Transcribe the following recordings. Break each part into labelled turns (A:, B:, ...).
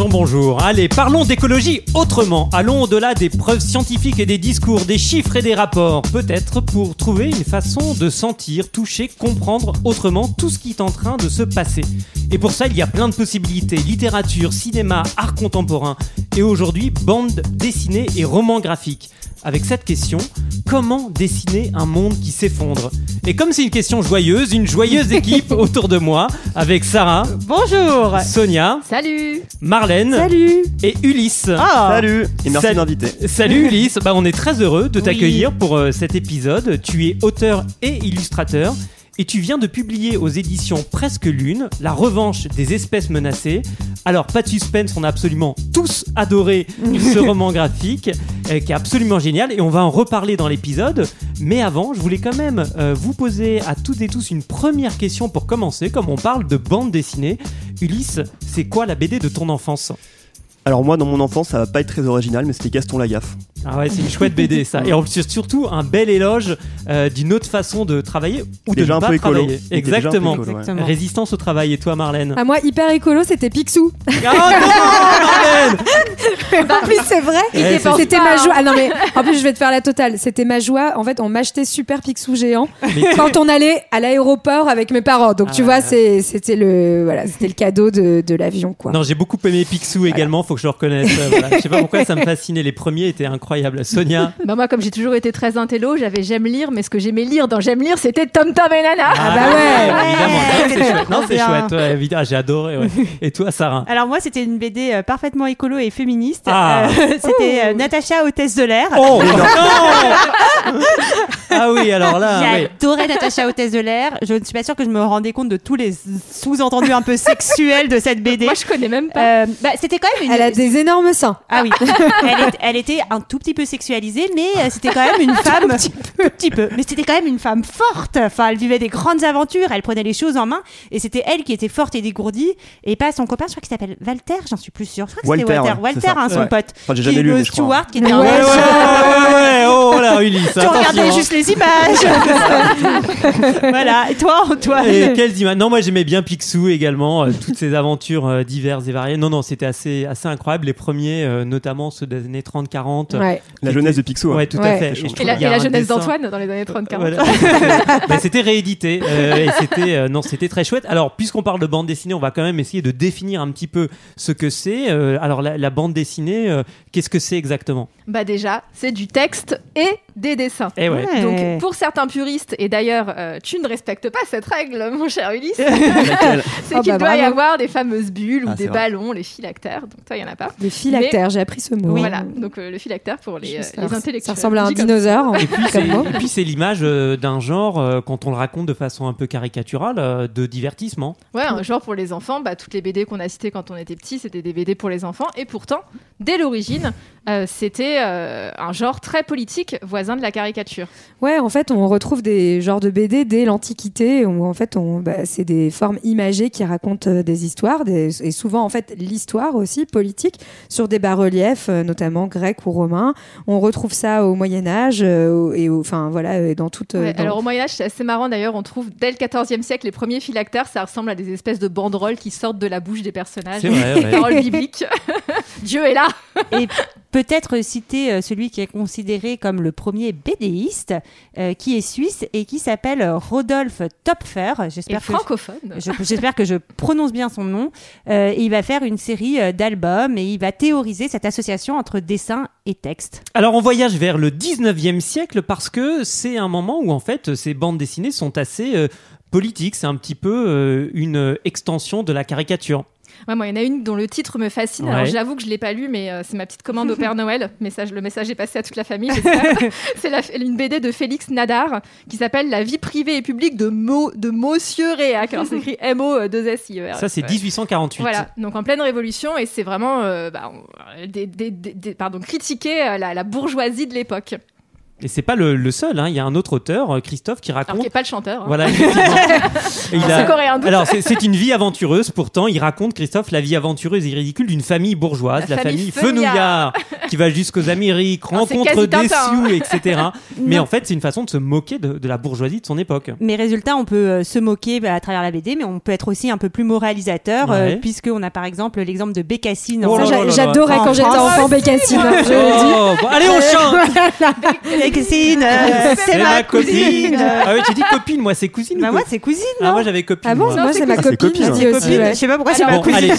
A: Bonjour, bonjour. Allez, parlons d'écologie autrement. Allons au-delà des preuves scientifiques et des discours, des chiffres et des rapports. Peut-être pour trouver une façon de sentir, toucher, comprendre autrement tout ce qui est en train de se passer. Et pour ça, il y a plein de possibilités. Littérature, cinéma, art contemporain. Et aujourd'hui, bande dessinée et romans graphiques avec cette question comment dessiner un monde qui s'effondre? Et comme c'est une question joyeuse, une joyeuse équipe autour de moi avec Sarah,
B: Bonjour.
A: Sonia,
B: Salut.
A: Marlène
B: Salut.
A: et Ulysse.
B: Ah.
C: Salut. Et merci m'inviter.
A: Salut Ulysse, bah, on est très heureux de
B: Oui.
A: t'accueillir pour euh, cet épisode. Tu es auteur et illustrateur et tu viens de publier aux éditions Presque Lune La revanche des espèces menacées. Alors pas de suspense, on a absolument tous adoré ce roman graphique euh, qui est absolument génial et on va en reparler dans l'épisode. Mais avant, je voulais quand même euh, vous poser à toutes et tous une première question pour commencer, comme on parle de bande dessinée. Ulysse, c'est quoi la BD de ton enfance?
C: Alors moi dans mon enfance ça va pas être très original mais c'était Gaston Lagaffe.
A: Ah ouais, c'est une chouette BD ça. Et en plus, surtout un bel éloge euh, d'une autre façon de travailler ou de
C: Déjà
A: ne
C: un
A: pas
C: peu écolo.
A: travailler.
C: Il était déjà un peu
A: Exactement.
C: ouais.
B: Exactement.
A: Résistance au travail. Et toi, Marlène
D: Ah moi hyper écolo c'était Picsou.
A: Ah non, Marlène
D: en plus c'est vrai.
A: Ouais, c'est-
D: C'était ma joie. Ah non mais en plus je vais te faire la totale. C'était ma joie. En fait on m'achetait super Picsou géant
A: Mais
D: quand on allait à l'aéroport avec mes parents. Donc tu
A: Ah.
D: vois c'est c'était le voilà c'était le cadeau de, de l'avion quoi.
A: Non, j'ai beaucoup aimé Picsou également, faut que je le reconnaisse. Euh, voilà. Je sais pas pourquoi ça me fascinait. Les premiers étaient incroyables. Sonia
B: Bah moi comme j'ai toujours été très intello, j'avais j'aime lire, mais ce que j'aimais lire dans j'aime lire, c'était Tom Tom et Nana.
D: Ah bah ouais.
A: Évidemment, Non, c'est chouette. Non, c'est chouette. ouais, évidemment. J'ai adoré. ouais. Et toi, Sarah?
E: Alors moi, c'était une BD euh, parfaitement écolo et féministe.
A: Ah.
E: Euh, c'était euh, Natacha, hôtesse de l'air.
A: Oh non Ah oui, alors là. oui.
E: J'adorais Natacha, hôtesse de l'air. Je ne suis pas sûre que je me rendais compte de tous les sous-entendus un peu sexuels de cette BD.
B: Moi je connais même pas.
E: Euh, bah, c'était quand même une.
D: Elle a des énormes seins.
E: Ah oui, elle, est- elle était un tout petit peu sexualisée, mais euh, c'était quand même une femme. tout petit peu. Mais c'était quand même une femme forte. Enfin, elle vivait des grandes aventures, elle prenait les choses en main, et c'était elle qui était forte et dégourdie, et pas son copain, je crois qu'il s'appelle Walter, j'en suis plus sûre. Je crois que c'était
C: Walter,
E: Walter.
C: ouais,
E: hein, son
C: Ouais.
E: pote.
C: Enfin j'ai
E: Qui-
C: jamais lu
E: le
C: mais je crois.
E: Stewart qui était
D: Ouais,
E: un
A: Ouais, ouais, ouais, ouais, ouais. Oh là, Ulysse.
E: Tu
A: attention,
E: regardais
A: hein.
E: juste les images. voilà. Et toi, Antoine
A: Et quelles images? Non, moi j'aimais bien Picsou également, euh, toutes ces aventures euh, diverses et variées. Non, non, c'était assez, assez incroyable. Les premiers, euh, notamment ceux des années 30-40.
D: Ouais.
C: La jeunesse de Picsou. hein.
A: Ouais, tout à fait.
C: Et
B: Et la, et jeunesse
A: dessin-
B: d'Antoine dans les années 30-40.
A: Voilà. Bah, c'était réédité euh, et c'était euh, non c'était très chouette. Alors puisqu'on parle de bande dessinée, on va quand même essayer de définir un petit peu ce que c'est. Euh, alors la, la bande dessinée, euh, qu'est-ce que c'est exactement?
B: Bah déjà, c'est du texte et des dessins.
A: Eh ouais.
E: Ouais.
B: Donc pour certains puristes, et d'ailleurs euh, tu ne respectes pas cette règle mon cher Ulysse, c'est
D: Oh
B: qu'il
D: bah
B: doit y avoir des fameuses bulles ou
C: Ah, c'est
B: des
C: vrai.
B: ballons, les phylactères. Donc toi il y en a pas.
D: Des phylactères. J'ai appris ce mot.
B: Voilà, donc euh, le phylactère pour les, euh, les intellectuels.
D: Ça ressemble à un dinosaure.
A: Et puis c'est
D: comme mot.
A: et puis c'est l'image euh, d'un genre euh, quand on le raconte de façon un peu caricaturale euh, de divertissement.
B: Ouais, un genre pour les enfants, bah, toutes les BD qu'on a citées quand on était petit, c'était des BD pour les enfants. Et pourtant, dès l'origine, euh, c'était euh, un genre très politique, voisin de la caricature.
D: Ouais, en fait, on retrouve des genres de BD dès l'Antiquité où en fait, on, bah, c'est des formes imagées qui racontent euh, des histoires des- et souvent en fait l'histoire aussi politique sur des bas-reliefs, euh, notamment grecs ou romains. On retrouve ça au Moyen Âge euh, et enfin voilà, dans toute. euh,
B: Ouais,
D: dans-
B: Alors au Moyen-Âge, c'est assez marrant d'ailleurs, on trouve dès le XIVe siècle les premiers phylactères, ça ressemble à des espèces de banderoles qui sortent de la bouche des personnages.
A: C'est vrai.
B: Paroles bibliques. Dieu est là
E: Et peut-être citer euh, celui qui est considéré comme le premier BDiste, euh, qui est suisse et qui s'appelle Rodolphe Topfer.
B: Et
E: J'espère que
B: francophone.
E: je- J'espère que je prononce bien son nom. Euh, et il va faire une série euh, d'albums et il va théoriser cette association entre dessin et texte.
A: Alors on voyage vers le 19e siècle parce que c'est un moment où en fait ces bandes dessinées sont assez euh, politiques. C'est un petit peu euh, une extension de la caricature.
B: Ouais, moi, il y en a une dont le titre me fascine. Alors, j'avoue que je l'ai pas lu, mais euh, c'est ma petite commande au Père Noël. Message, le message est passé à toute la famille. c'est la- une BD de Félix Nadar qui s'appelle La vie privée et publique de, Mo, de Monsieur Réac. Alors, c'est écrit M-O-2-S-I-E-R.
A: Ça c'est
B: Ouais.
A: 1848.
B: Voilà, donc en pleine révolution, et c'est vraiment euh, bah, on- des- des- des- des- pardon, critiquer euh, la, la bourgeoisie de l'époque.
A: Et c'est pas le, le seul. hein. Il y a un autre auteur, euh, Christophe, qui
B: Alors
A: raconte.
B: qui n'est pas le chanteur. hein.
A: Voilà, il a-
B: coréen, doute.
A: Alors, c'est- une vie aventureuse. Pourtant, il raconte, Christophe, la vie aventureuse et ridicule d'une famille bourgeoise, la,
B: La
A: famille,
B: famille
A: Fenouillard, qui va jusqu'aux Amériques,
B: Alors,
A: rencontre des
B: Tintin, hein.
A: sioux, etc. Mais
E: Non.
A: en fait, c'est une façon de se moquer de, de la bourgeoisie de son époque.
E: Mais résultat, on peut euh, se moquer bah, à travers la BD, mais on peut être aussi un peu plus moralisateur,
A: Ouais.
E: euh, puisqu'on a par exemple l'exemple de Bécassine.
A: Oh
D: J'adorais quand j'étais
E: En
D: enfant Bécassine, je le dis.
A: Oh, allez, on chante
E: Bécassine, euh, c'est ma cousine.
A: Ah oui, tu dis copine, moi c'est cousine. ou
E: Bah moi c'est cousine,
A: ah, moi j'avais copine.
D: Ah bon,
A: moi.
D: moi c'est ma
C: Ah,
D: copine,
C: copine,
D: je dis
C: hein.
D: aussi.
E: Copine,
D: ouais.
E: Je sais pas pourquoi c'est ma cousine.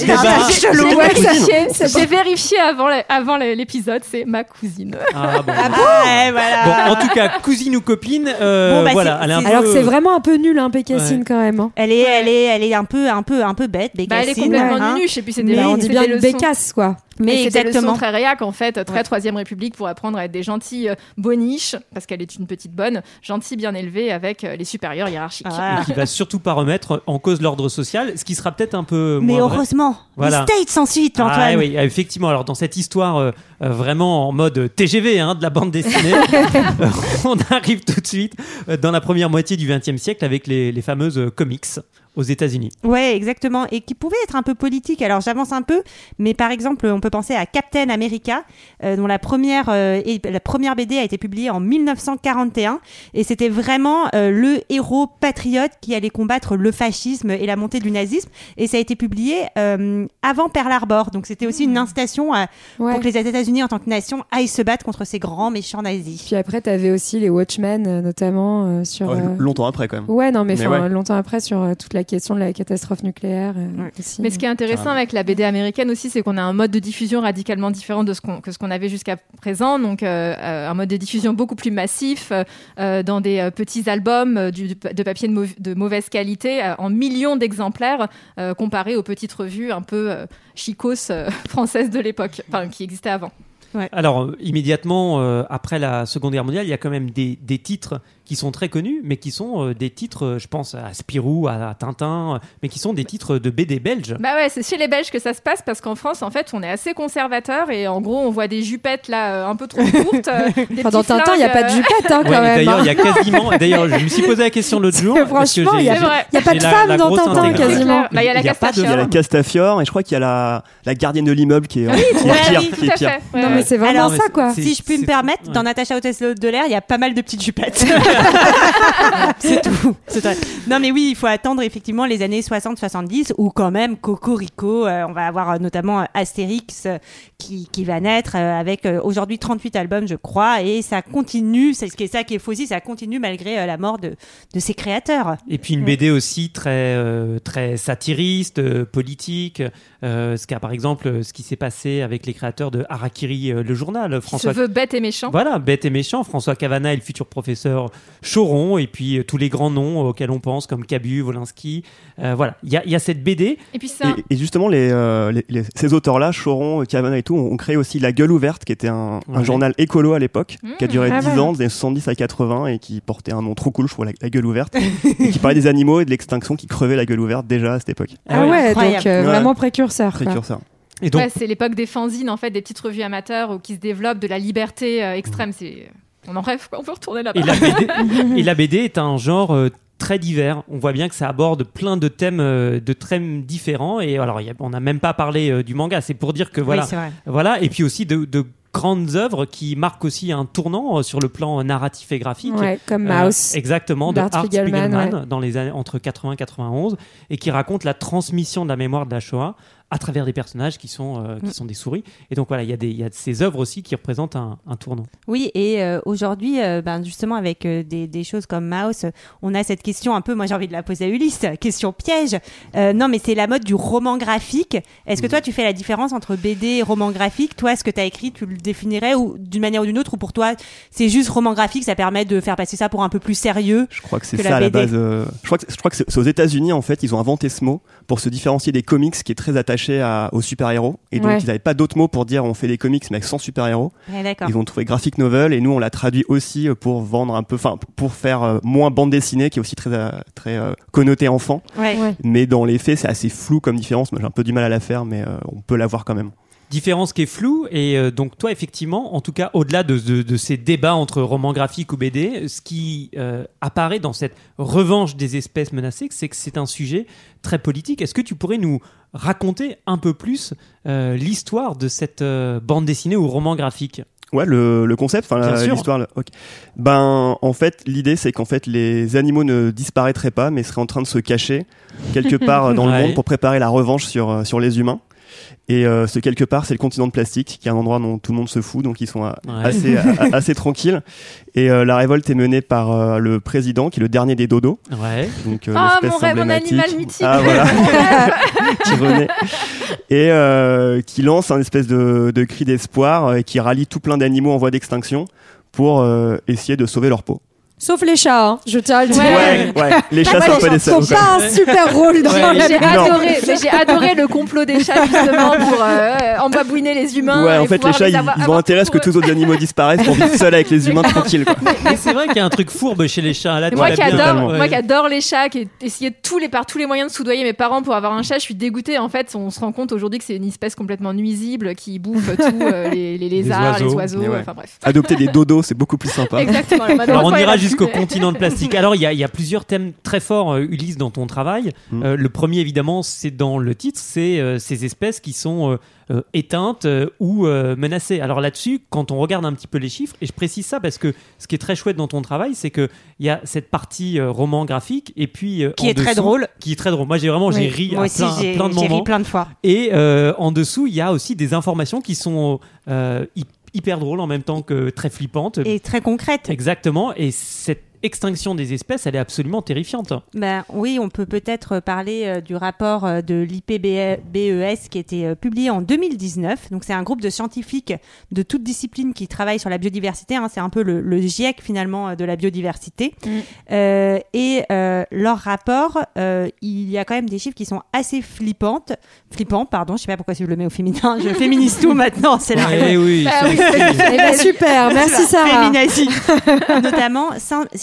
B: J'ai vérifié, j'ai avant, l'épisode, c'est ma cousine.
A: Ah bon.
E: Ah bon Ouais, voilà.
A: Bon, en tout cas, cousine ou copine, euh,
E: Bon, bah,
A: voilà,
D: Alors que c'est vraiment un peu nul, hein, Bécassine, quand même. hein.
E: Elle est, elle est, elle est un peu, un peu, un peu bête,
B: Bah, elle est
E: Bécassine.
B: complètement
E: hein.
B: nunuche et puis c'est
D: Mais
B: des,
D: on
B: c'est
D: dit bien bécasse, quoi.
E: Mais
B: Et c'est des leçons
E: exactement.
B: très réac en fait, très
E: Ouais.
B: Troisième République pour apprendre à être des gentils euh, boniches, parce qu'elle est une petite bonne, gentille bien élevée avec euh, les supérieurs hiérarchiques.
E: Voilà.
A: qui va surtout pas remettre en cause l'ordre social, ce qui sera peut-être un peu
E: Mais
A: moins vrai.
E: heureusement,
A: Voilà.
E: les States ensuite,
A: Ah
E: Antoine.
A: oui, effectivement. Alors dans cette histoire euh, vraiment en mode TGV hein, de la bande dessinée, on arrive tout de suite dans la première moitié du XXe siècle avec les, les fameuses euh, comics aux États-Unis.
E: Ouais, exactement. Et qui pouvait être un peu politique. Alors j'avance un peu, mais par exemple, on peut penser à Captain America, euh, dont la première, euh, et- la première BD a été publiée en 1941. Et c'était vraiment euh, le héros patriote qui allait combattre le fascisme et la montée du nazisme. Et ça a été publié euh, avant Pearl Harbor. Donc c'était aussi une incitation à-
D: Ouais.
E: pour que les États-Unis, en tant que nation, aillent se battre contre ces grands méchants nazis.
D: Puis après, t'avais aussi les Watchmen, notamment euh, sur.
C: Ouais,
D: euh,
C: Longtemps après, quand même.
D: Ouais, non, mais,
C: Mais
D: enfin,
C: ouais.
D: longtemps après, sur euh, toute la question de la catastrophe nucléaire. euh,
E: Ouais.
D: aussi.
B: Mais ce qui est intéressant
C: Carrément.
B: avec la BD américaine aussi, c'est qu'on a un mode de diffusion radicalement différent de ce qu'on, que ce qu'on avait jusqu'à présent. Donc, euh, euh, un mode de diffusion beaucoup plus massif, euh, dans des euh, petits albums euh, du- de papier de, mau- de mauvaise qualité, euh, en millions d'exemplaires, euh, comparé aux petites revues un peu euh, chicos euh, françaises de l'époque, enfin, qui existaient avant.
A: Alors immédiatement euh, après la Seconde Guerre mondiale, il y a quand même des, des titres qui sont très connus, mais qui sont euh, des titres, euh, je pense à Spirou, à, à Tintin, euh, mais qui sont des titres de BD belges.
B: Bah ouais, c'est chez les Belges que ça se passe parce qu'en France, en fait, on est assez conservateur et en gros, on voit des jupettes là euh, un peu trop courtes. euh, des
D: Enfin, dans Tintin, il n'y a pas de jupette, hein, quand même.
A: d'ailleurs,
D: hein.
A: il y a quasiment. D'ailleurs, je me suis posé la question l'autre jour.
D: Franchement, il a- n'y a pas de
A: la-
D: femme
A: la
D: dans Tintin,
A: intégrale.
D: quasiment.
B: Bah, il y a la
A: Il y a pas de-
C: Il y a la
B: Castafiore.
C: Castafiore et je crois qu'il y a la, la gardienne de l'immeuble qui est, pire.
D: Non, mais c'est vraiment
E: Alors,
D: ça, quoi.
E: Si je puis me permettre, dans Natacha Hôtesse de l'air, il y a pas mal de petites jupettes. c'est tout. C'est. Non, mais oui, il faut attendre effectivement les années 60-70 où quand même Cocorico, euh, on va avoir euh, notamment euh, Astérix euh, qui, qui va naître euh, avec euh, aujourd'hui 38 albums, je crois, et ça continue. C'est ce qui est ça qui est faux aussi, ça continue malgré euh, la mort de, de ses créateurs.
A: Et puis une BD aussi très euh, très satiriste, euh, politique. euh, ce qu'a par exemple ce qui s'est passé avec les créateurs de Harakiri, euh, le journal.
B: Qui se
A: François
B: veut bête et méchant.
A: Voilà, bête et méchant, François Cavana et le futur professeur Choron, et puis euh, tous les grands noms auxquels on pense, comme Cabu, Wolinski. Euh, voilà, il y a, il y a cette BD.
B: Et puis c'est un...
C: Et, et justement, les, euh, les- les- ces auteurs-là, Choron, Cavana et tout, ont, ont créé aussi La Gueule Ouverte, qui était un, journal écolo à l'époque, qui a duré
D: Ah
C: 10
D: ouais.
C: ans, des années 70 à 80, et qui portait un nom trop cool, je trouve, La, La Gueule Ouverte, et qui parlait des animaux et de l'extinction qui crevaient la gueule ouverte déjà à cette époque.
D: Ah ouais,
E: Incroyable.
D: donc euh,
C: Ouais.
D: vraiment précurseur. quoi.
C: Précurseur.
A: Et donc,
B: Ouais, c'est l'époque des fanzines, en fait, des petites revues amateurs où qui se développent de la liberté euh, extrême. C'est... On en rêve, quoi. On veut retourner là-bas.
A: et, la BD, et la BD est un genre euh, très divers. On voit bien que ça aborde plein de thèmes, euh, de thèmes différents. Et alors, on n'a même pas parlé euh, du manga. C'est pour dire que voilà,
E: Oui,
A: voilà. Et puis aussi de, de grandes œuvres qui marquent aussi un tournant euh, sur le plan narratif et graphique.
D: Ouais, comme
A: Euh,
D: Mouse.
A: exactement, de Art
D: Spiegelman,
A: Spiegelman, dans les années entre 80 et 91, et qui raconte la transmission de la mémoire de la Shoah à travers des personnages qui sont, euh, qui
E: Mm.
A: sont des souris. Et donc voilà, il y, a des- il y a ces œuvres aussi qui représentent un, un tournant.
E: Oui, et euh, aujourd'hui, euh, ben, justement, avec euh, des, des choses comme Mouse, on a cette question un peu, moi j'ai envie de la poser à Ulysse, question piège. Euh, non, mais c'est la mode du roman graphique. Est-ce que toi, tu fais la différence entre BD et roman graphique? Toi, ce que tu as écrit, tu le définirais ou d'une manière ou d'une autre Ou pour toi, c'est juste roman graphique, ça permet de faire passer ça pour un peu plus sérieux
C: Je crois que c'est ça
E: la
C: à la base. euh, je crois que, je crois que c'est aux États-Unis en fait, ils ont inventé ce mot pour se différencier des comics qui est très attaché à, aux super-héros. Et donc
D: Ouais.
C: ils n'avaient pas d'autre mot pour dire on fait des comics mais sans super-héros.
E: Ouais.
C: Ils ont trouvé graphic novel et nous on l'a traduit aussi euh, pour vendre un peu, enfin pour faire euh, moins bande dessinée qui est aussi très euh, très euh, connoté enfant.
E: Ouais.
D: Ouais.
C: Mais dans les faits c'est assez flou comme différence. Moi j'ai un peu du mal à la faire mais euh, on peut la voir quand même.
A: Différence qui est floue. Et euh, donc, toi, effectivement, en tout cas, au-delà de, de- de ces débats entre romans graphiques ou BD, ce qui euh, apparaît dans cette revanche des espèces menacées, c'est que c'est un sujet très politique. Est-ce que tu pourrais nous raconter un peu plus euh, l'histoire de cette bande dessinée ou roman graphique?
C: Ouais, le, le concept, enfin l'histoire. le- ok. Ben, en fait, l'idée c'est qu'en fait les animaux ne disparaîtraient pas, mais seraient en train de se cacher quelque part dans le monde pour préparer la revanche sur sur les humains. Et euh, ce quelque part, c'est le continent de plastique, qui est un endroit dont tout le monde se fout, donc ils sont
A: Ouais.
C: assez a- assez tranquilles. Et euh, la révolte est menée par euh, le président, qui est le dernier des dodos,
A: Ouais.
C: donc euh,
B: Ah,
C: l'espèce
B: mon rêve, animal mythique.
C: Ah voilà, qui renaît et euh, qui lance un espèce de, de cri d'espoir et qui rallie tout plein d'animaux en voie d'extinction pour euh, essayer de sauver leur peau.
D: Sauf les chats, hein, je tiens à le dire.
B: Ouais.
C: Ouais, ouais. Les chats sont pas des salauds.
D: pas un super rôle dans
A: Ouais,
D: la
B: J'ai adoré, mais j'ai adoré le complot des chats justement pour euh, embabouiner les humains.
C: Ouais, en fait, les chats, ils,
B: avoir-
C: ils ont
B: avoir
C: intérêt à ce que tous les autres animaux disparaissent pour vivre seuls avec les humains tranquilles. Quoi.
A: Mais c'est vrai qu'il y a un truc fourbe chez les chats. Là,
B: moi qui adore,
A: Ouais.
B: moi qui adore les chats, qui ai essayé tous les par tous les moyens de soudoyer mes parents pour avoir un chat, je suis dégoûtée. En fait, on se rend compte aujourd'hui que c'est une espèce complètement nuisible qui bouffe tout, euh, les, les lézards, les
A: oiseaux.
B: enfin bref.
C: Adopter des dodos, c'est beaucoup plus sympa.
B: Exactement.
A: On ira jusqu'au continent de plastique. Alors il y a, il y a plusieurs thèmes très forts, euh, Ulysse, dans ton travail.
C: Mm.
A: Euh, le premier, évidemment, c'est dans le titre, c'est euh, ces espèces qui sont euh, euh, éteintes euh, ou euh, menacées. Alors là-dessus, quand on regarde un petit peu les chiffres, et je précise ça parce que ce qui est très chouette dans ton travail, c'est que il y a cette partie euh, roman graphique et puis euh,
E: Qui
A: en
E: est très drôle.
A: qui est très drôle. Moi, j'ai vraiment j'ai ri
E: Moi
A: à
E: aussi,
A: plein,
E: j'ai
A: plein de
E: j'ai ri
A: moments.
E: plein de fois.
A: Et euh, en dessous, il y a aussi des informations qui sont euh, hy- hyper drôles en même temps que très flippantes.
E: Et très concrète.
A: Exactement. Et cette extinction des espèces, elle est absolument terrifiante.
E: Ben, oui, on peut peut-être parler euh, du rapport euh, de l'IPBES qui a été euh, publié en 2019. Donc, c'est un groupe de scientifiques de toutes disciplines qui travaillent sur la biodiversité. hein. C'est un peu le, le GIEC finalement de la biodiversité.
D: Mm.
E: Euh, et euh, leur rapport, euh, il y a quand même des chiffres qui sont assez flippantes. Flippants, pardon. Je sais pas pourquoi je le mets au féminin. Je féminise tout maintenant. C'est la
A: Eh oui,
B: Ah oui,
D: Eh ben, super, merci Sarah.
E: Féminazie. Notamment,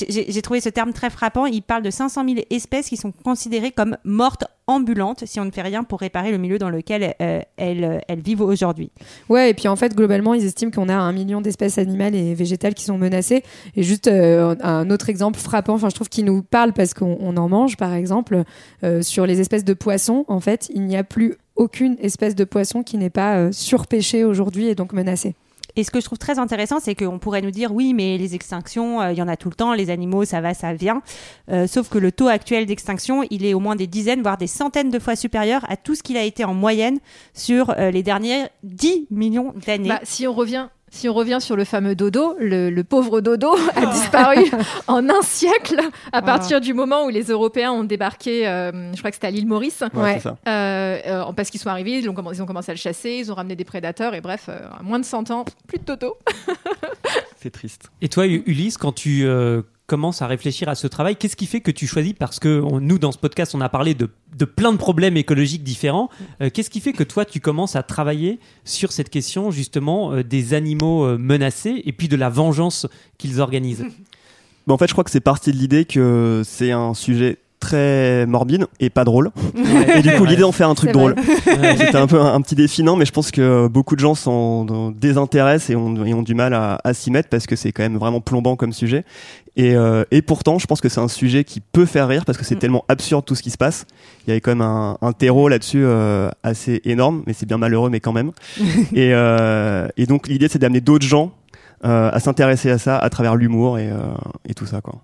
E: j'ai trouvé ce terme très frappant. Il parle de 500 000 espèces qui sont considérées comme mortes ambulantes si on ne fait rien pour réparer le milieu dans lequel euh, elles, elles vivent aujourd'hui.
D: Ouais, et puis en fait, globalement, ils estiment qu'on a un million d'espèces animales et végétales qui sont menacées. Et juste euh, un autre exemple frappant, enfin, je trouve qu'il nous parle parce qu'on on en mange, par exemple, euh, sur les espèces de poissons. En fait, il n'y a plus aucune espèce de poisson qui n'est pas euh, surpêchée aujourd'hui et donc menacée.
E: Et ce que je trouve très intéressant, c'est qu'on pourrait nous dire oui, mais les extinctions, euh, il y en a tout le temps, les animaux, ça va, ça vient. Euh, sauf que le taux actuel d'extinction, il est au moins des dizaines, voire des centaines de fois supérieur à tout ce qu'il a été en moyenne sur euh, les dernières 10 millions d'années.
B: Bah, si on revient. Si on revient sur le fameux dodo, le, le pauvre dodo a disparu en un siècle à partir du moment où les Européens ont débarqué, euh, je crois que c'était à l'île Maurice,
C: Ouais,
D: Ouais.
C: c'est ça.
B: euh, euh, parce qu'ils sont arrivés, ils ont, comm- ils ont commencé à le chasser, ils ont ramené des prédateurs et bref, euh, moins de 100 ans, plus de dodo.
C: C'est triste.
A: Et toi, Ulysse, quand tu euh, commences à réfléchir à ce travail, qu'est-ce qui fait que tu choisis Parce que nous, dans ce podcast, on a parlé de, de plein de problèmes écologiques différents. Euh, qu'est-ce qui fait que toi, tu commences à travailler sur cette question, justement, euh, des animaux euh, menacés et puis de la vengeance qu'ils organisent?
C: Bah, en fait, je crois que c'est parti de l'idée que c'est un sujet très morbide et pas drôle. Et du coup, l'idée d'en faire un truc drôle. C'était un peu un, un petit défi, non, mais je pense que beaucoup de gens s'en désintéressent et ont, et ont du mal à, à s'y mettre parce que c'est quand même vraiment plombant comme sujet. Et, euh, et pourtant, je pense que c'est un sujet qui peut faire rire parce que c'est
E: Mm.
C: tellement absurde tout ce qui se passe. Il y avait quand même un, un terreau là-dessus euh, assez énorme, mais c'est bien malheureux, mais quand même. et, euh, et donc, l'idée, c'est d'amener d'autres gens euh, à s'intéresser à ça à travers l'humour et, euh, et tout ça, quoi.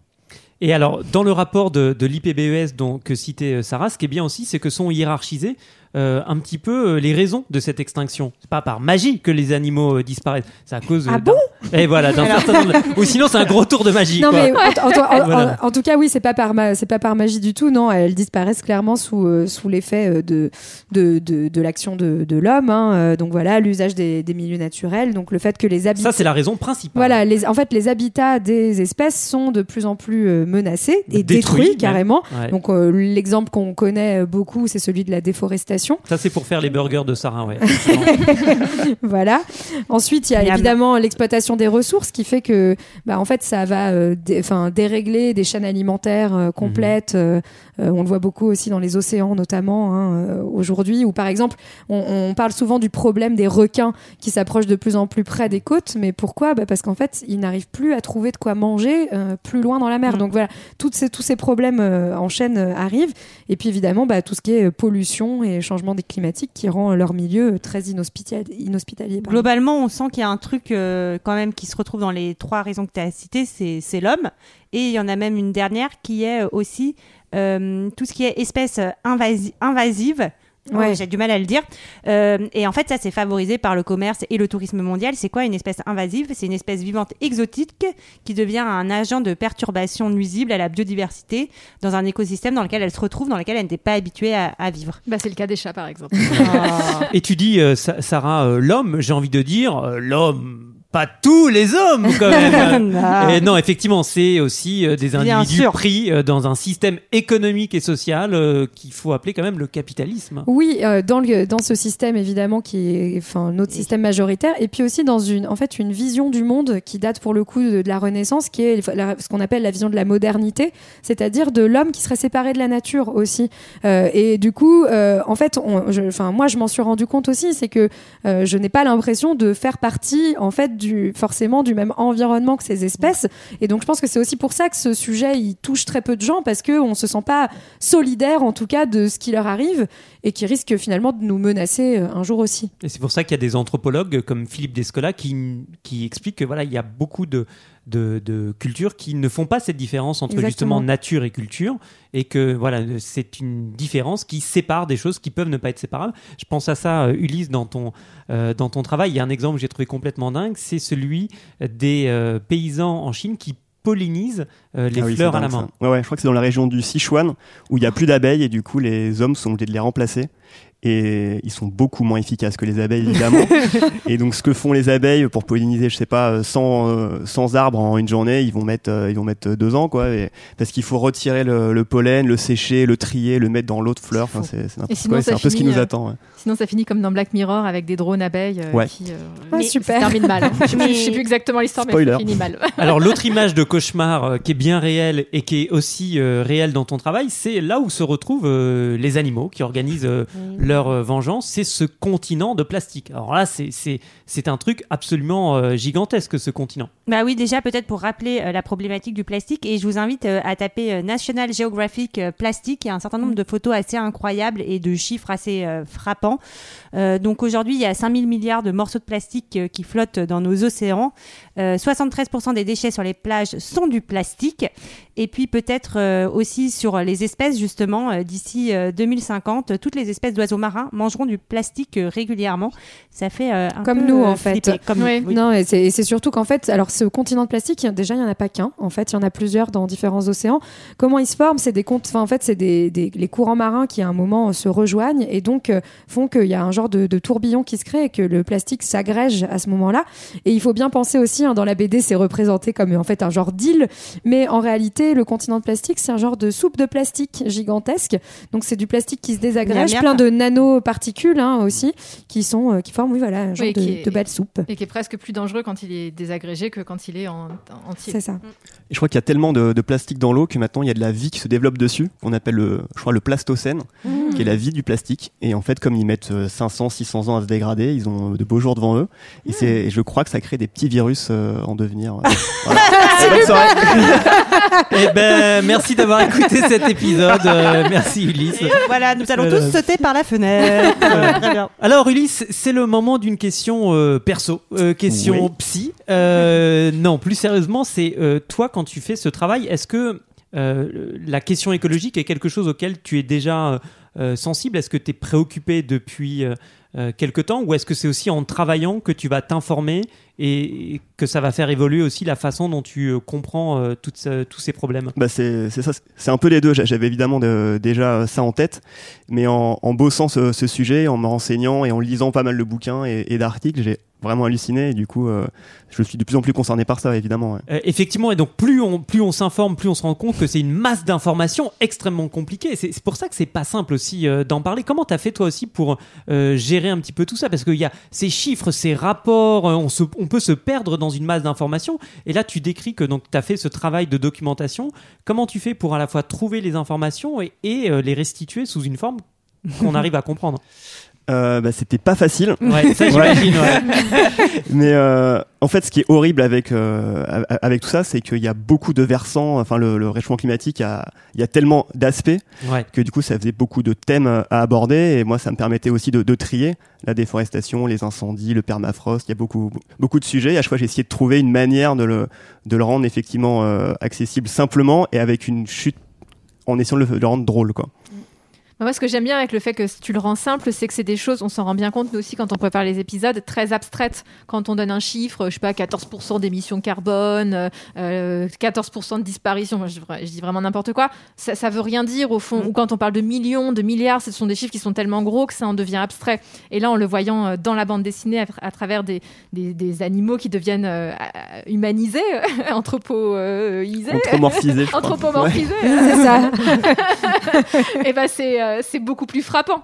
A: Et alors, dans le rapport de, l'IPBES que citait euh, Sarah, ce qui est bien aussi, c'est que sont hiérarchisées euh, un petit peu euh, les raisons de cette extinction. C'est pas par magie que les animaux euh, disparaissent, c'est à cause.
D: Ah
A: d'un- Et voilà, d'un certain nombre. Ou sinon, c'est un gros tour de magie.
D: Non
A: quoi.
D: mais en, en- en- en-
A: Voilà.
D: en tout cas oui c'est pas par ma- c'est pas par magie du tout non elles disparaissent clairement sous sous l'effet de de, de, de l'action de, de l'homme hein. Donc voilà l'usage des, des milieux naturels donc le fait que les habitats
A: Ça, c'est la raison principale.
D: voilà les en fait les habitats des espèces sont de plus en plus menacés et
A: Détruits,
D: carrément
A: Ouais.
D: donc euh, l'exemple qu'on connaît beaucoup c'est celui de la déforestation
A: Ça, c'est pour faire les burgers de Sarah, ouais.
D: voilà. Ensuite, il y a
E: Miam.
D: évidemment l'exploitation des ressources qui fait que, bah, en fait, ça va euh, dé- dérégler des chaînes alimentaires euh, complètes. Euh, on le voit beaucoup aussi dans les océans, notamment hein, euh, aujourd'hui, où par exemple, on, on parle souvent du problème des requins qui s'approchent de plus en plus près des côtes. Mais pourquoi? Bah, Parce qu'en fait, ils n'arrivent plus à trouver de quoi manger euh, plus loin dans la mer.
E: Mhm.
D: Donc voilà, toutes ces, tous ces problèmes euh, en chaîne euh, arrivent. Et puis évidemment, bah, tout ce qui est euh, pollution et changement des climatiques qui rend leur milieu euh, très inhospitalier.
E: Globalement, on sent qu'il y a un truc euh, quand même qui se retrouve dans les trois raisons que tu as citées, c'est l'homme. Et il y en a même une dernière qui est aussi euh, tout ce qui est espèces invasi invasives.
D: Ouais.
E: Ouais, J'ai du mal à le dire. Euh, et en fait, ça, c'est favorisé par le commerce et le tourisme mondial. C'est quoi une espèce invasive? C'est une espèce vivante exotique qui devient un agent de perturbation nuisible à la biodiversité dans un écosystème dans lequel elle se retrouve, dans lequel elle n'était pas habituée à, à vivre.
B: Bah, c'est le cas des chats, par exemple.
A: Et tu dis, euh, Sa- Sarah, euh, l'homme, j'ai envie de dire, euh, l'homme, pas tous les hommes quand même. Et non, effectivement, c'est aussi euh, des individus pris euh, dans un système économique et social euh, qu'il faut appeler quand même le capitalisme.
D: Oui, dans, le, dans ce système évidemment qui est enfin notre système majoritaire, et puis aussi dans une en fait une vision du monde qui date pour le coup de, de la Renaissance, qui est la- ce qu'on appelle la vision de la modernité, c'est-à-dire de l'homme qui serait séparé de la nature aussi. Et du coup, en fait, enfin moi je m'en suis rendu compte aussi, c'est que je n'ai pas l'impression de faire partie en fait du forcément du même environnement que ces espèces. Et donc je pense que c'est aussi pour ça que ce sujet il touche très peu de gens parce que on se sent pas solidaire en tout cas de ce qui leur arrive et qui risque finalement de nous menacer euh, un jour aussi.
A: Et c'est pour ça qu'il y a des anthropologues comme Philippe Descola qui, qui expliquent que voilà, il y a beaucoup de, de, de cultures qui ne font pas cette différence entre
D: Exactement.
A: justement nature et culture et que voilà, c'est une différence qui sépare des choses qui peuvent ne pas être séparables. Je pense à ça, euh, Ulysse, dans ton, euh, dans ton travail. Il y a un exemple que j'ai trouvé complètement dingue, c'est celui des euh, paysans en Chine qui pollinisent euh, les
C: Ah oui,
A: fleurs
C: c'est
A: à la main.
C: ouais, je crois que c'est dans la région du Sichuan où il n'y a plus d'abeilles et du coup les hommes sont obligés de les remplacer. Et ils sont beaucoup moins efficaces que les abeilles, évidemment. et donc, ce que font les abeilles pour polliniser, je sais pas, euh, 100, euh, 100 arbres en une journée, ils vont mettre, euh, ils vont mettre deux ans, quoi. Et- parce qu'il faut retirer le, le pollen, le sécher, le trier, le mettre dans l'autre fleur. Enfin, c'est un peu ce qui nous
B: euh,
C: attend. ouais.
B: Sinon, ça finit comme dans Black Mirror avec des drones abeilles euh,
C: Ouais.
B: qui euh,
D: Ah, super.
B: ça se termine mal. Je sais plus- je sais plus exactement l'histoire, mais
C: Spoiler.
B: ça finit mal.
A: Alors l'autre image de cauchemar euh, qui est bien réelle et qui est aussi euh, réelle dans ton travail, c'est là où se retrouvent euh, les animaux qui organisent euh, leur euh, vengeance. C'est ce continent de plastique. Alors là, c'est un truc absolument euh, gigantesque ce continent.
E: Bah oui, déjà peut-être pour rappeler euh, la problématique du plastique, et je vous invite à taper National Geographic plastique. Il y a un certain nombre de photos assez incroyables et de chiffres assez frappants. Donc aujourd'hui, il y a 5000 milliards de morceaux de plastique qui flottent dans nos océans. Euh, 73% des déchets sur les plages sont du plastique. Et puis peut-être euh, aussi sur les espèces, justement, euh, d'ici euh, 2050, toutes les espèces d'oiseaux marins mangeront du plastique euh, régulièrement. Ça fait euh, un
D: Comme
E: peu,
D: nous,
E: euh,
D: en fait.
E: flipper. Comme
B: Oui.
E: nous, oui.
D: Non, et c'est surtout qu'en fait, alors ce continent de plastique, déjà, il n'y en a pas qu'un. En fait, il y en a plusieurs dans différents océans. Comment ils se forment C'est des comptes, enfin, en fait, c'est des, des- les courants marins qui, à un moment, euh, se rejoignent et donc euh, font qu'il y a un genre de, de tourbillon qui se crée et que le plastique s'agrège à ce moment-là. Et il faut bien penser aussi, hein, dans la BD, c'est représenté comme en fait un genre d'île, mais en réalité, le continent de plastique, c'est un genre de soupe de plastique gigantesque. Donc, c'est du plastique qui se désagrège,
E: Miam,
D: plein
E: miam.
D: de nanoparticules hein, aussi, qui sont euh, qui forment, oui, voilà, un genre
B: Oui,
D: de,
B: est-
D: de belle soupe.
B: Et qui est presque plus dangereux quand il est désagrégé que quand il est en, en entier.
D: C'est ça.
C: Et je crois qu'il y a tellement de, de plastique dans l'eau que maintenant il y a de la vie qui se développe dessus, qu'on appelle le, je crois le plastocène, qui est la vie du plastique. Et en fait, comme ils mettent euh, 500, 600 ans à se dégrader, ils ont de beaux jours devant eux. Et c'est, et je crois que ça crée des petits virus euh, en devenir. Voilà. Bonne soirée.
A: Eh ben, merci d'avoir écouté cet épisode. Euh, merci Ulysse.
E: Voilà, nous allons tous sauter par la fenêtre. Très bien.
A: Alors Ulysse, c'est le moment d'une question euh, perso, euh, question
C: Oui.
A: psy. Euh, non, plus sérieusement, c'est euh, toi quand tu fais ce travail, est-ce que euh, la question écologique est quelque chose auquel tu es déjà sensible? Est-ce que tu es préoccupé depuis euh, euh, quelque temps? Ou est-ce que c'est aussi en travaillant que tu vas t'informer et, que ça va faire évoluer aussi la façon dont tu euh, comprends euh, ce- tous ces problèmes?
C: Bah c'est c'est ça, c'est un peu les deux. J'a- J'avais évidemment de- déjà ça en tête, mais en, en bossant ce, ce sujet, en me renseignant et en lisant pas mal de bouquins et, et d'articles, j'ai vraiment halluciné. Et du coup, euh, je suis de plus en plus concerné par ça, évidemment. ouais.
A: Euh, effectivement, et donc plus on, plus on s'informe, plus on se rend compte que c'est une masse d'informations extrêmement compliquée. C'est c'est pour ça que c'est pas simple aussi aussi euh, d'en parler. Comment tu as fait toi aussi pour euh, gérer un petit peu tout ça? Parce qu'il y a ces chiffres, ces rapports, euh, on, se- on peut se perdre dans une masse d'informations. Et là, tu décris que tu as fait ce travail de documentation. Comment tu fais pour à la fois trouver les informations et, et, les restituer sous une forme qu'on arrive à comprendre?
C: Euh, bah, c'était pas facile.
A: Ouais, ça j'imagine. ouais.
C: Mais euh, en fait, ce qui est horrible avec euh, avec tout ça, c'est qu'il y a beaucoup de versants. Enfin, le, le réchauffement climatique, il y a, il y a tellement d'aspects
A: Ouais.
C: que du coup, ça faisait beaucoup de thèmes à aborder. Et moi, ça me permettait aussi de, de trier la déforestation, les incendies, le permafrost. Il y a beaucoup beaucoup de sujets. Et à chaque fois, j'ai essayé de trouver une manière de le de le rendre effectivement accessible simplement et avec une chute en essayant de le, de le rendre drôle, quoi.
B: Moi, ce que j'aime bien avec le fait que tu le rends simple, c'est que c'est des choses, on s'en rend bien compte, nous aussi, quand on prépare les épisodes, très abstraites. Quand on donne un chiffre, je sais pas, 14% d'émissions carbone, euh, 14% de disparition, Moi, je, je dis vraiment n'importe quoi, ça, ça veut rien dire au fond. Ou quand on parle de millions, de milliards, ce sont des chiffres qui sont tellement gros que ça en devient abstrait. Et là, en le voyant euh, dans la bande dessinée, à, à travers des, des, des animaux qui deviennent euh, euh, humanisés, anthropoisés,
C: Anthropomorphisé, je crois.
B: anthropomorphisés,
D: C'est ça.
B: et ben c'est euh, c'est beaucoup plus frappant.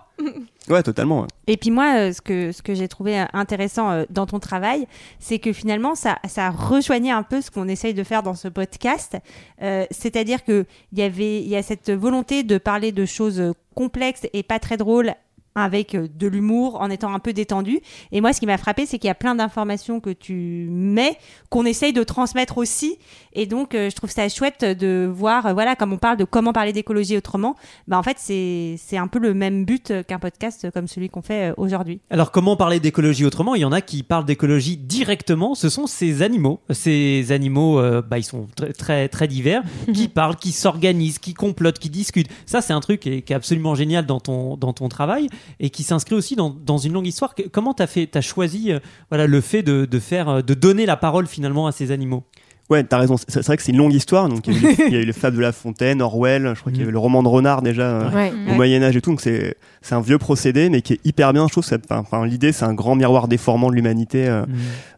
C: Ouais, totalement. ouais.
E: Et puis moi, euh, ce que, ce que j'ai trouvé euh, intéressant euh, dans ton travail, c'est que finalement, ça, ça rejoignait un peu ce qu'on essaye de faire dans ce podcast. Euh, C'est-à-dire qu'il y avait, il y a cette volonté de parler de choses complexes et pas très drôles avec euh, de l'humour, en étant un peu détendu. Et moi, ce qui m'a frappé, c'est qu'il y a plein d'informations que tu mets, qu'on essaye de transmettre aussi. Et donc, euh, je trouve ça chouette de voir, euh, voilà, comme on parle de comment parler d'écologie autrement, bah, en fait, c'est un peu le même but qu'un podcast comme celui qu'on fait aujourd'hui.
A: Alors comment parler d'écologie autrement? Il y en a qui parlent d'écologie directement. Ce sont ces animaux. Ces animaux, euh, bah, ils sont très très, très divers, qui parlent, qui s'organisent, qui complotent, qui discutent. Ça, c'est un truc qui est, qui est absolument génial dans ton dans ton travail et qui s'inscrit aussi dans, dans une longue histoire. Comment t'as fait T'as choisi euh, voilà le fait de, de faire euh, de donner la parole finalement à ces animaux?
C: Ouais, t'as raison. C'est vrai que c'est une longue histoire. Donc, il y a eu les, il y a eu les fables de La Fontaine, Orwell. Je crois qu'il y avait le roman de Renard déjà euh,
D: Ouais.
C: au Moyen Âge et tout. Donc, c'est c'est un vieux procédé, mais qui est hyper bien. Je trouve. Enfin, l'idée, c'est un grand miroir déformant de l'humanité euh,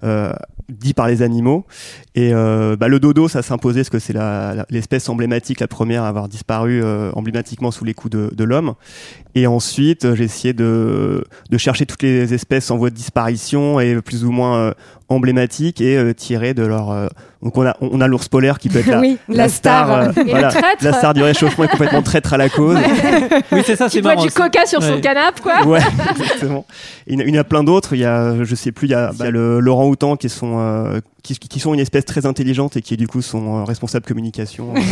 C: euh, dit par les animaux. Et euh, bah, le dodo, ça s'imposait parce que c'est la- la- l'espèce emblématique, la première à avoir disparu euh, emblématiquement sous les coups de, de l'homme. Et ensuite, j'ai essayé de, de chercher toutes les espèces en voie de disparition et plus ou moins euh, emblématiques et euh, tirer de leur. euh, donc on a on a l'ours polaire qui peut être la,
D: Oui, la star.
C: euh, voilà,
B: traître.
C: la star du réchauffement est complètement traître à la cause.
A: Oui, c'est ça, c'est marrant.
B: du coca sur son canapé, quoi.
C: Ouais, exactement. Il y, en a- plein d'autres. Il y a, je sais plus, il y a, bah, le Laurent Houtan qui sont, euh, qui, qui sont une espèce très intelligente et qui du coup sont euh, responsables communication.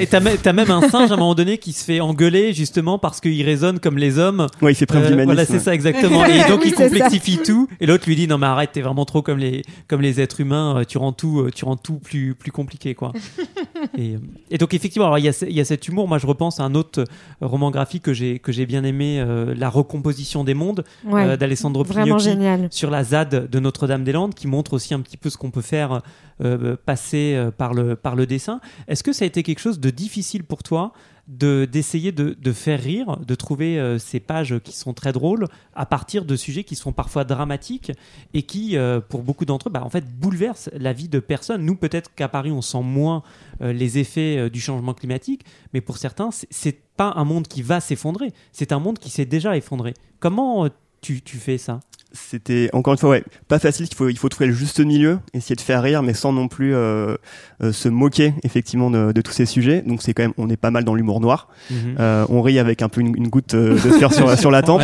A: Et t'as- t'as même- un singe à un moment donné qui se fait engueuler justement parce qu'il raisonne comme les hommes.
C: ouais, il fait preuve
A: Euh,
C: d'humanisme.
A: voilà, c'est ça exactement. Et donc
D: Oui,
A: il complexifie tout. Et l'autre lui dit non mais arrête, t'es vraiment trop comme les comme les êtres humains. euh, Tu rends tout, euh, tu rends tout plus plus compliqué quoi. et, euh, et donc effectivement, alors il y a y a cet humour. Moi je repense à un autre roman graphique que j'ai que j'ai bien aimé, euh, la recomposition des mondes
D: Ouais.
A: euh, d'Alessandro
D: Vraiment
A: Pignocchi
D: génial.
A: sur la ZAD de Notre-Dame-des-Landes qui montre aussi un petit ce qu'on peut faire euh, passer euh, par le, dessin. Est-ce que ça a été quelque chose de difficile pour toi de d'essayer de, faire rire, de trouver euh, ces pages qui sont très drôles à partir de sujets qui sont parfois dramatiques et qui, pour beaucoup d'entre eux, bah, en fait, bouleversent la vie de personnes. Nous, peut-être qu'à Paris, on sent moins les effets du changement climatique, mais pour certains, c'est- pas un monde qui va s'effondrer, c'est un monde qui s'est déjà effondré. Comment tu, tu fais ça?
C: C'était encore une fois, ouais, pas facile. Il faut, il faut trouver le juste milieu, essayer de faire rire, mais sans non plus euh, euh, se moquer effectivement de, de tous ces sujets. Donc c'est quand même, on est pas mal dans l'humour noir. Euh, on rit avec un peu une, une goutte euh, de sueur sur, sur la tempe.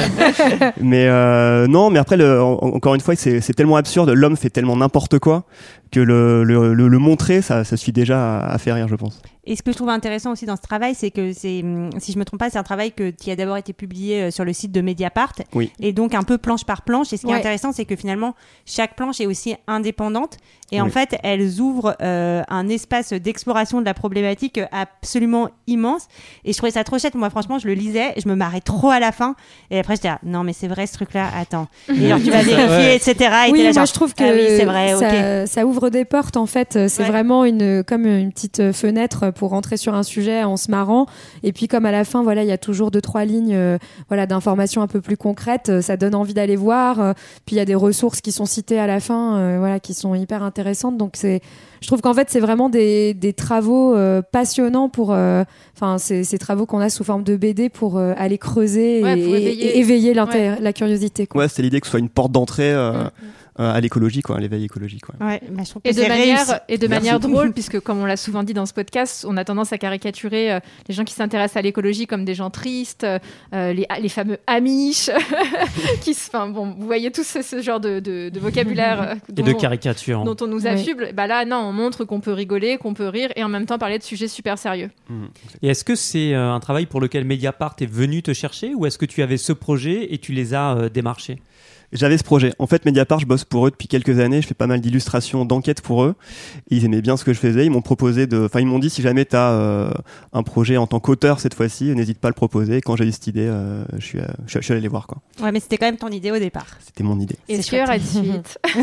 C: Mais euh, non, mais après, le, en- encore une fois, c'est c'est tellement absurde. L'homme fait tellement n'importe quoi que le, le, le, le montrer, ça, ça suffit déjà à, à faire rire, je pense.
E: Et ce que je trouve intéressant aussi dans ce travail, c'est que c'est, hum, si je me trompe pas, c'est un travail que, qui a d'abord été publié euh, sur le site de Mediapart.
C: Oui.
E: Et donc un peu planche par planche. Et ce qui
B: Ouais.
E: est intéressant, c'est que finalement, chaque planche est aussi indépendante. Et en fait, elles ouvrent euh, un espace d'exploration de la problématique absolument immense. Et je trouvais ça trop chouette. Moi, franchement, je le lisais, je me marrais trop à la fin. Et après, j'étais là, non, mais c'est vrai ce truc-là, attends. Et alors, tu vas vérifier,
A: Ouais.
E: etc. Et
D: Oui,
E: là,
D: moi
E: genre,
D: je trouve que
E: ah oui, c'est vrai, ok.
D: ça, ça ouvre des portes en fait. C'est
E: Ouais.
D: vraiment une comme une petite fenêtre pour rentrer sur un sujet en se marrant. Et puis comme à la fin, voilà, il y a toujours deux trois lignes, euh, voilà, d'informations un peu plus concrètes. euh, Ça donne envie d'aller voir. Puis il y a des ressources qui sont citées à la fin, euh, voilà, qui sont hyper intéressantes. Donc c'est, je trouve qu'en fait c'est vraiment des, des travaux euh, passionnants pour, euh, enfin ces, ces travaux qu'on a sous forme de BD pour euh, aller creuser
B: Ouais,
D: et,
B: pour éveiller.
D: et éveiller l'inté- la curiosité. Quoi.
C: Ouais, c'était l'idée que ce soit une porte d'entrée euh,
B: Mm.
C: Euh, à l'écologie, quoi, à l'éveil écologique. quoi.
E: Ouais, bah,
B: Et de, manière, et de
C: Merci.
B: manière drôle, puisque comme on l'a souvent dit dans ce podcast, on a tendance à caricaturer euh, les gens qui s'intéressent à l'écologie comme des gens tristes, euh, les, les fameux Amish, qui, se- enfin bon, vous voyez tous ce, ce genre de, de- de vocabulaire
A: Et
B: dont,
A: de caricature.
B: dont on nous
D: Oui.
B: affuble. Bah là, non, on montre qu'on peut rigoler, qu'on peut rire et en même temps parler de sujets super sérieux.
A: Et est-ce que c'est euh, un travail pour lequel Mediapart est venu te chercher ou est-ce que tu avais ce projet et tu les as euh, démarchés?
C: J'avais ce projet. En fait, Mediapart, je bosse pour eux depuis quelques années. Je fais pas mal d'illustrations, d'enquêtes pour eux. Et ils aimaient bien ce que je faisais. Ils m'ont proposé de, enfin, ils m'ont dit si jamais tu as un projet en tant qu'auteur cette fois-ci, n'hésite pas à le proposer. Quand j'ai eu cette idée, euh, je suis, euh, je, suis- je suis allé les voir. Quoi.
E: Ouais, mais c'était quand même ton idée au départ.
C: C'était mon idée.
B: Et de
E: chouette.
B: suite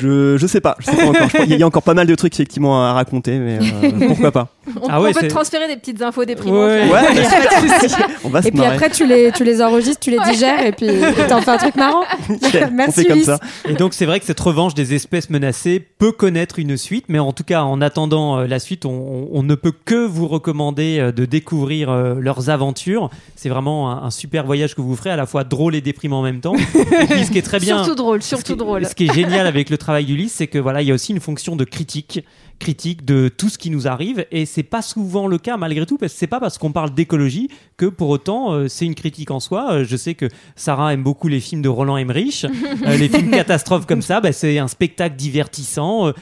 C: Je, je sais pas. Je sais pas encore. Il y a encore pas mal de trucs effectivement à raconter, mais euh, pourquoi pas.
B: On,
A: Ah ouais,
B: on peut te transférer des petites infos déprimantes.
A: Ouais.
C: Ouais. On va se
D: Et puis
C: marrer.
D: après, tu les, tu les enregistres, tu les digères et puis t'en fais un truc marrant.
C: on
D: Merci,
C: fait comme ça.
A: Et donc c'est vrai que cette revanche des espèces menacées peut connaître une suite, mais en tout cas en attendant euh, la suite, on, on- on ne peut que vous recommander euh, de découvrir euh, leurs aventures. C'est vraiment un, un super voyage que vous ferez, à la fois drôle et déprimant en même temps. Et puis ce qui est très bien,
B: Surtout drôle,
A: ce
B: surtout
A: qui,
B: drôle.
A: Ce qui est génial avec le travail d'Ulysse, c'est que voilà, il y a aussi une fonction de critique, critique de tout ce qui nous arrive, et c'est pas souvent le cas malgré tout, parce que c'est pas parce qu'on parle d'écologie que pour autant euh, c'est une critique en soi. Euh, je sais que Sarah aime beaucoup les films de Roland Emmerich, Euh, les films catastrophes comme ça, bah, c'est un spectacle divertissant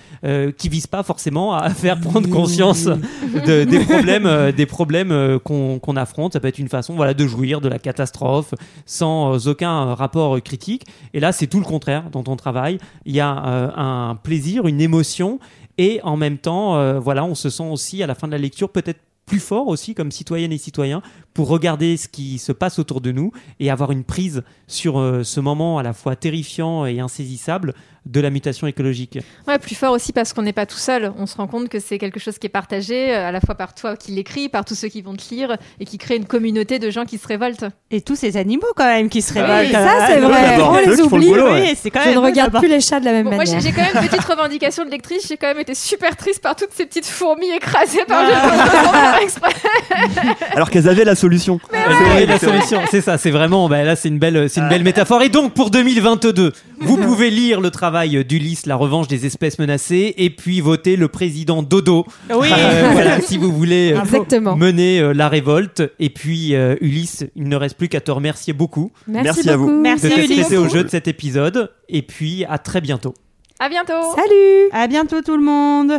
A: qui vise pas forcément à faire prendre conscience de- des problèmes, des problèmes qu'on affronte. Ça peut être une façon, voilà, de jouir de la catastrophe sans aucun rapport critique. Et là, c'est tout le contraire dans ton travail. Il y a un plaisir, une émotion, et en même temps, euh, voilà, on se sent aussi à la fin de la lecture peut-être plus fort aussi comme citoyennes et citoyens pour regarder ce qui se passe autour de nous et avoir une prise sur euh, ce moment à la fois terrifiant et insaisissable de la mutation écologique.
B: Ouais, plus fort aussi parce qu'on n'est pas tout seul. On se rend compte que c'est quelque chose qui est partagé euh, à la fois par toi qui l'écris, par tous ceux qui vont te lire et qui crée une communauté de gens qui se révoltent.
E: Et tous ces animaux quand même qui se
B: Oui,
E: révoltent.
D: ça, c'est
E: Euh,
D: vrai. On les
C: le
D: oublie.
C: boulot, ouais.
E: Oui, c'est quand
D: Je ne regarde plus les chats de la même
B: Bon, moi, j'ai
D: manière.
B: quand même une petite revendication de lectrice. J'ai quand même été super triste par toutes ces petites fourmis écrasées par le exprès.
C: Alors qu'elles avaient la solution.
A: Oui, la solution, c'est ça, c'est vraiment, bah, là c'est une belle, c'est une belle métaphore. Et donc pour 2022, vous pouvez lire le travail d'Ulysse, La revanche des espèces menacées, et puis voter le président Dodo.
E: Oui.
A: Euh, voilà, si vous voulez euh,
D: Exactement.
A: mener euh, la révolte. Et puis euh, Ulysse, il ne reste plus qu'à te remercier beaucoup
D: Merci,
C: Merci à vous.
E: Merci, Ulysse.
A: au jeu de cet épisode. Et puis à très bientôt.
B: À bientôt.
D: Salut
E: À bientôt tout le monde.